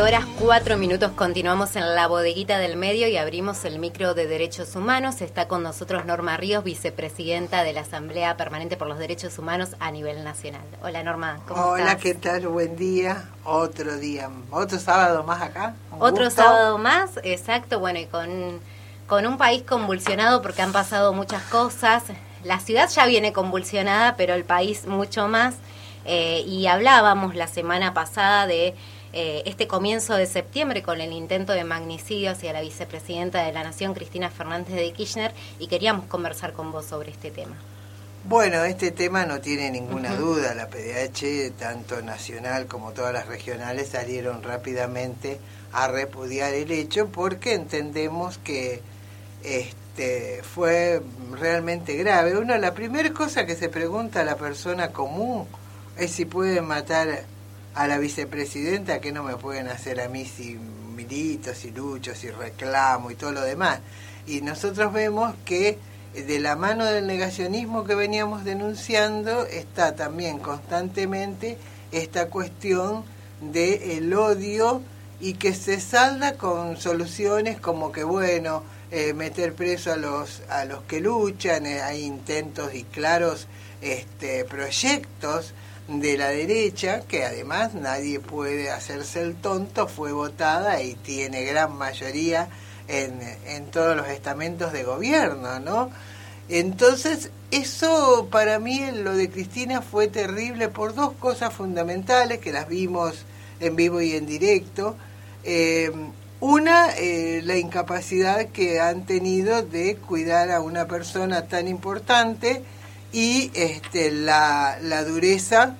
Horas 4 minutos continuamos en la bodeguita del medio y abrimos el micro de derechos humanos. Está con nosotros Norma Ríos, vicepresidenta de la Asamblea Permanente por los Derechos Humanos a nivel nacional. Hola Norma, ¿cómo Hola, ¿qué tal? Buen día. Otro día, otro sábado más acá. Otro sábado más, exacto. Bueno, y con, con un país convulsionado porque han pasado muchas cosas. La ciudad ya viene convulsionada, pero el país mucho más. Eh, y hablábamos la semana pasada de eh, este comienzo de septiembre con el intento de magnicidio hacia la vicepresidenta de la Nación, Cristina Fernández de Kirchner, y queríamos conversar con vos sobre este tema. Bueno, este tema no tiene ninguna duda. La PDH, tanto nacional como todas las regionales, salieron rápidamente a repudiar el hecho porque entendemos que este, fue realmente grave. Uno, la primera cosa que se pregunta a la persona común es si puede matar a la vicepresidenta que no me pueden hacer a mí si milito, si lucho, si reclamo y todo lo demás. Y nosotros vemos que de la mano del negacionismo que veníamos denunciando está también constantemente esta cuestión del el odio y que se salda con soluciones como que bueno eh, meter preso a los a los que luchan eh, hay intentos y claros este proyectos de la derecha, que además nadie puede hacerse el tonto, fue votada y tiene gran mayoría en, en todos los estamentos de gobierno, ¿no? Entonces, eso para mí, lo de Cristina fue terrible por dos cosas fundamentales que las vimos en vivo y en directo. Eh, una, eh, la incapacidad que han tenido de cuidar a una persona tan importante y este, la, la dureza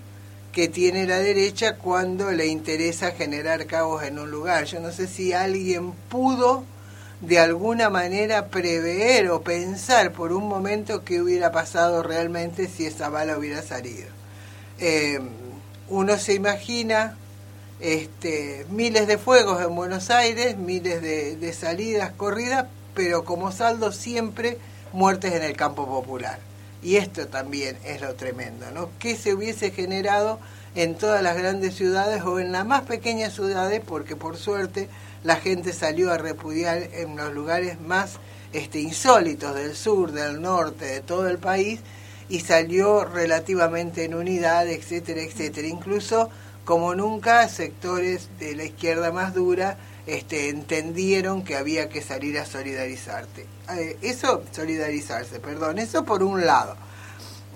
que tiene la derecha cuando le interesa generar caos en un lugar. Yo no sé si alguien pudo de alguna manera prever o pensar por un momento qué hubiera pasado realmente si esa bala hubiera salido. Eh, uno se imagina este, miles de fuegos en Buenos Aires, miles de, de salidas, corridas, pero como saldo siempre muertes en el campo popular. Y esto también es lo tremendo, ¿no? ¿Qué se hubiese generado en todas las grandes ciudades o en las más pequeñas ciudades? Porque por suerte la gente salió a repudiar en los lugares más este, insólitos del sur, del norte, de todo el país, y salió relativamente en unidad, etcétera, etcétera. Incluso, como nunca, sectores de la izquierda más dura este, entendieron que había que salir a solidarizarte. Eh, eso, solidarizarse, perdón, eso por un lado.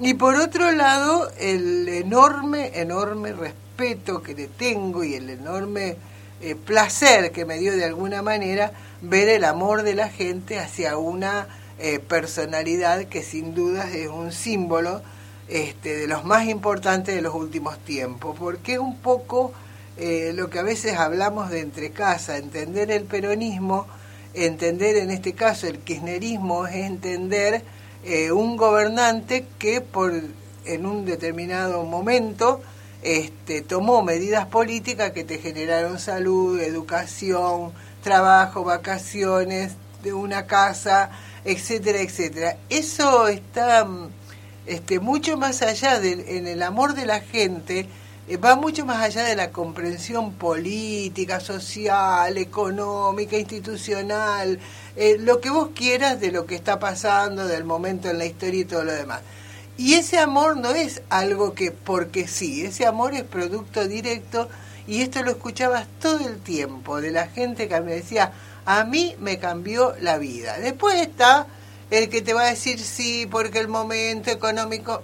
Y por otro lado, el enorme, enorme respeto que le tengo y el enorme eh, placer que me dio de alguna manera ver el amor de la gente hacia una eh, personalidad que sin duda es un símbolo este, de los más importantes de los últimos tiempos, porque un poco eh, lo que a veces hablamos de entre casa, entender el peronismo, entender en este caso el kirchnerismo es entender eh, un gobernante que por en un determinado momento este, tomó medidas políticas que te generaron salud, educación, trabajo, vacaciones, de una casa, etcétera, etcétera. Eso está este, mucho más allá de, en el amor de la gente va mucho más allá de la comprensión política, social, económica, institucional, eh, lo que vos quieras de lo que está pasando, del momento en la historia y todo lo demás. Y ese amor no es algo que porque sí, ese amor es producto directo Y esto lo escuchabas todo el tiempo de la gente que me decía, a mí me cambió la vida. Después está el que te va a decir sí, porque el momento económico,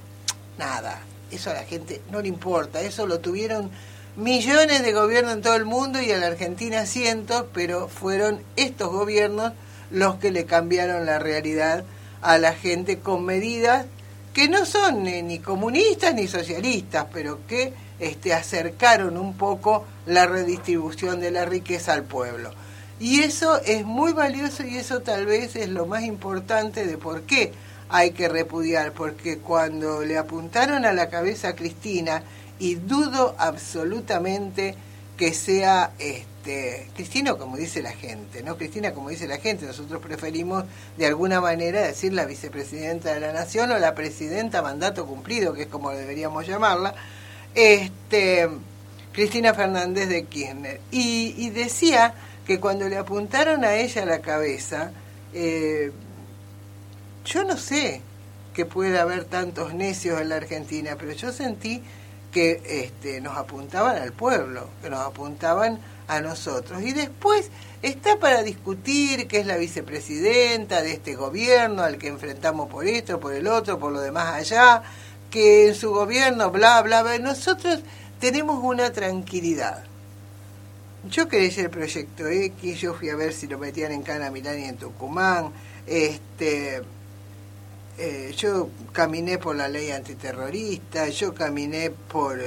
nada, eso a la gente no le importa, eso lo tuvieron millones de gobiernos en todo el mundo y en la Argentina cientos, pero fueron estos gobiernos los que le cambiaron la realidad a la gente con medidas que no son ni comunistas ni socialistas, pero que este, acercaron un poco la redistribución de la riqueza al pueblo. Y eso es muy valioso y eso tal vez es lo más importante de por qué hay que repudiar, porque cuando le apuntaron a la cabeza a Cristina, y dudo absolutamente que sea este Cristina como dice la gente, ¿no? Cristina como dice la gente, nosotros preferimos de alguna manera decir la vicepresidenta de la nación o la presidenta mandato cumplido, que es como deberíamos llamarla, este Cristina Fernández de Kirchner. Y, decía que cuando le apuntaron a ella la cabeza, eh, yo no sé que pueda haber tantos necios en la Argentina, pero yo sentí que este, nos apuntaban al pueblo, que nos apuntaban a nosotros. Y después está para discutir que es la vicepresidenta de este gobierno al que enfrentamos por esto, por el otro, por lo demás allá, que en su gobierno, bla, bla, bla. Nosotros tenemos una tranquilidad. Yo creí el proyecto X, yo fui a ver si lo metían en Cana Milán y en Tucumán. Este, eh, yo caminé por la ley antiterrorista, yo caminé por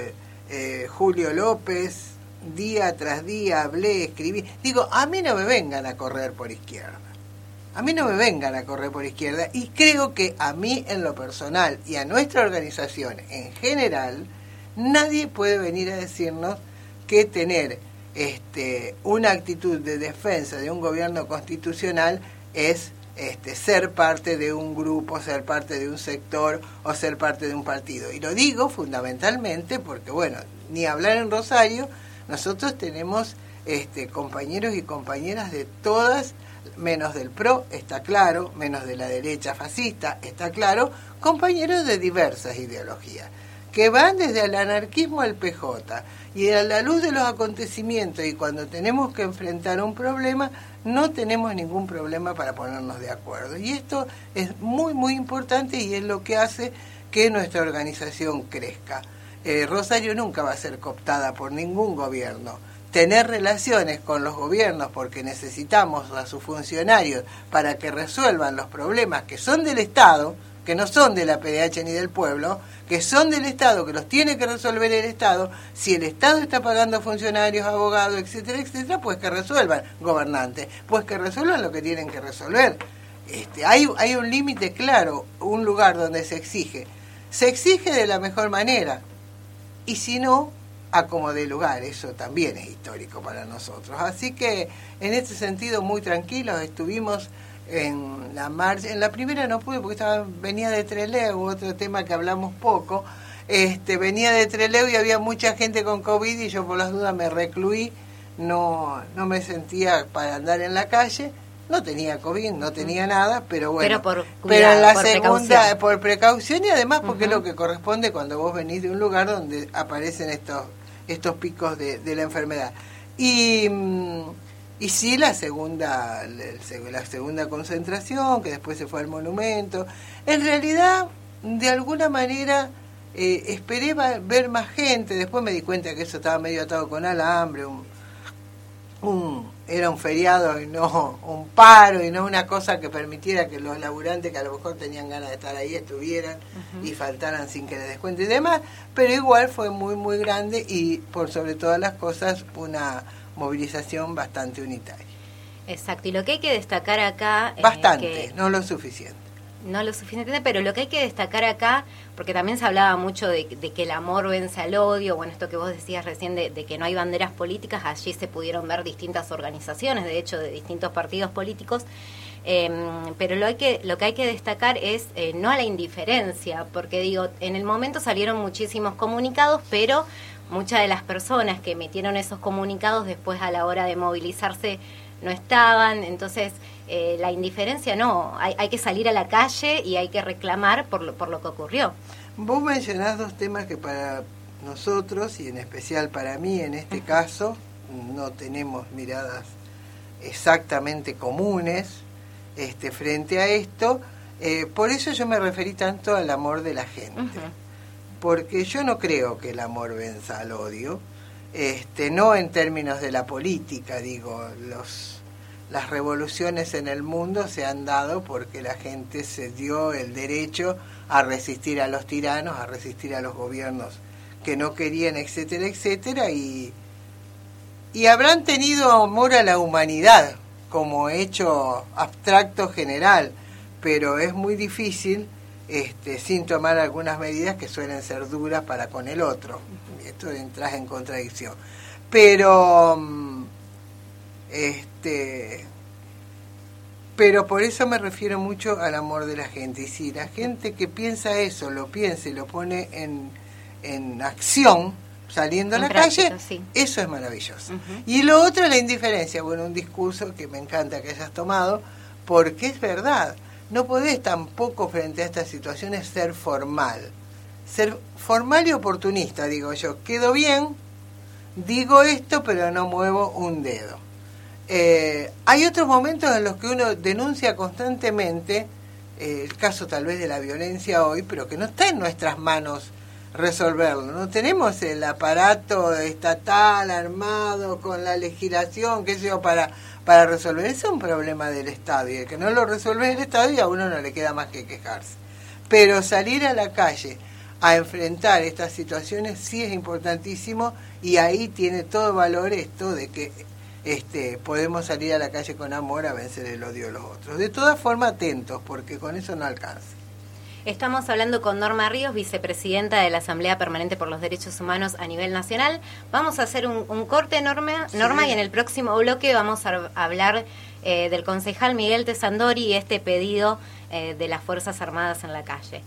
eh, Julio López, día tras día hablé, escribí. Digo, a mí no me vengan a correr por izquierda. A mí no me vengan a correr por izquierda. Y creo que a mí en lo personal y a nuestra organización en general, nadie puede venir a decirnos que tener este, una actitud de defensa de un gobierno constitucional es este, ser parte de un grupo, ser parte de un sector o ser parte de un partido. Y lo digo fundamentalmente porque, bueno, ni hablar en Rosario, nosotros tenemos este, compañeros y compañeras de todas, menos del PRO, está claro, menos de la derecha fascista, está claro, compañeros de diversas ideologías, que van desde el anarquismo al PJ. Y a la luz de los acontecimientos y cuando tenemos que enfrentar un problema, no tenemos ningún problema para ponernos de acuerdo. Y esto es muy, muy importante y es lo que hace que nuestra organización crezca. Eh, Rosario nunca va a ser cooptada por ningún gobierno. Tener relaciones con los gobiernos porque necesitamos a sus funcionarios para que resuelvan los problemas que son del Estado, que no son de la PDH ni del pueblo, que son del Estado, que los tiene que resolver el Estado, si el Estado está pagando funcionarios, abogados, etcétera, etcétera, pues que resuelvan, gobernantes, pues que resuelvan lo que tienen que resolver. Este, hay, hay un límite claro, un lugar donde se exige. Se exige de la mejor manera, y si no, a como de lugar, eso también es histórico para nosotros. Así que en este sentido muy tranquilos estuvimos en la marcha. En la primera no pude porque estaba, venía de Treleu, otro tema que hablamos poco. Este, venía de Treleu y había mucha gente con COVID y yo por las dudas me recluí, no, no me sentía para andar en la calle. No tenía COVID, no tenía nada, pero bueno. Pero, por en la segunda, por precaución y además porque es lo que corresponde cuando vos venís de un lugar donde aparecen estos, estos picos de, de la enfermedad. Y. Y sí, la segunda, la segunda concentración, que después se fue al monumento. En realidad, de alguna manera, eh, esperé ver más gente. Después me di cuenta que eso estaba medio atado con alambre. Un, era un feriado y no un paro y no una cosa que permitiera que los laburantes que a lo mejor tenían ganas de estar ahí estuvieran y faltaran sin que les descuente y demás. Pero igual fue muy, muy grande y por sobre todas las cosas una movilización bastante unitaria. Exacto, y lo que hay que destacar acá... Bastante, no lo suficiente. No lo suficiente, pero lo que hay que destacar acá, porque también se hablaba mucho de, que el amor vence al odio, bueno, esto que vos decías recién de, que no hay banderas políticas, allí se pudieron ver distintas organizaciones, de hecho, de distintos partidos políticos, em, pero lo, hay que, lo que hay que destacar es eh, no a la indiferencia, porque digo, en el momento salieron muchísimos comunicados, pero muchas de las personas que emitieron esos comunicados después a la hora de movilizarse no estaban, entonces eh, la indiferencia no, hay, hay, que salir a la calle y hay que reclamar por lo, por lo que ocurrió. Vos mencionás dos temas que para nosotros, y en especial para mí en este caso, no tenemos miradas exactamente comunes este, frente a esto. Eh, por eso yo me referí tanto al amor de la gente. Porque yo no creo que el amor venza al odio. Este, no en términos de la política, digo, los, las revoluciones en el mundo se han dado porque la gente se dio el derecho a resistir a los tiranos, a resistir a los gobiernos que no querían, etcétera, etcétera, y, y habrán tenido amor a la humanidad como hecho abstracto general, pero es muy difícil este, sin tomar algunas medidas que suelen ser duras para con el otro. Esto entra en contradicción. Pero, mm, este, pero por eso me refiero mucho al amor de la gente. Y si la gente que piensa eso lo piensa y lo pone en, en acción, saliendo a la calle, eso es maravilloso. Y lo otro es la indiferencia. Bueno, un discurso que me encanta que hayas tomado, porque es verdad no podés tampoco frente a estas situaciones ser formal. Ser formal y oportunista, digo yo. Quedo bien, digo esto, pero no muevo un dedo. Eh, hay otros momentos en los que uno denuncia constantemente eh, el caso tal vez de la violencia hoy, pero que no está en nuestras manos resolverlo. No tenemos el aparato estatal armado con la legislación, qué sé yo, para para resolver. Es un problema del Estado y el que no lo resuelve el Estado y a uno no le queda más que quejarse. Pero salir a la calle a enfrentar estas situaciones sí es importantísimo y ahí tiene todo valor esto de que este, podemos salir a la calle con amor a vencer el odio de los otros. De todas formas, atentos, porque con eso no alcanza. Estamos hablando con Norma Ríos, vicepresidenta de la Asamblea Permanente por los Derechos Humanos a nivel nacional. Vamos a hacer un, corte, Norma, Norma, y en el próximo bloque vamos a hablar eh, del concejal Miguel Tesandori y este pedido eh, de las Fuerzas Armadas en la calle.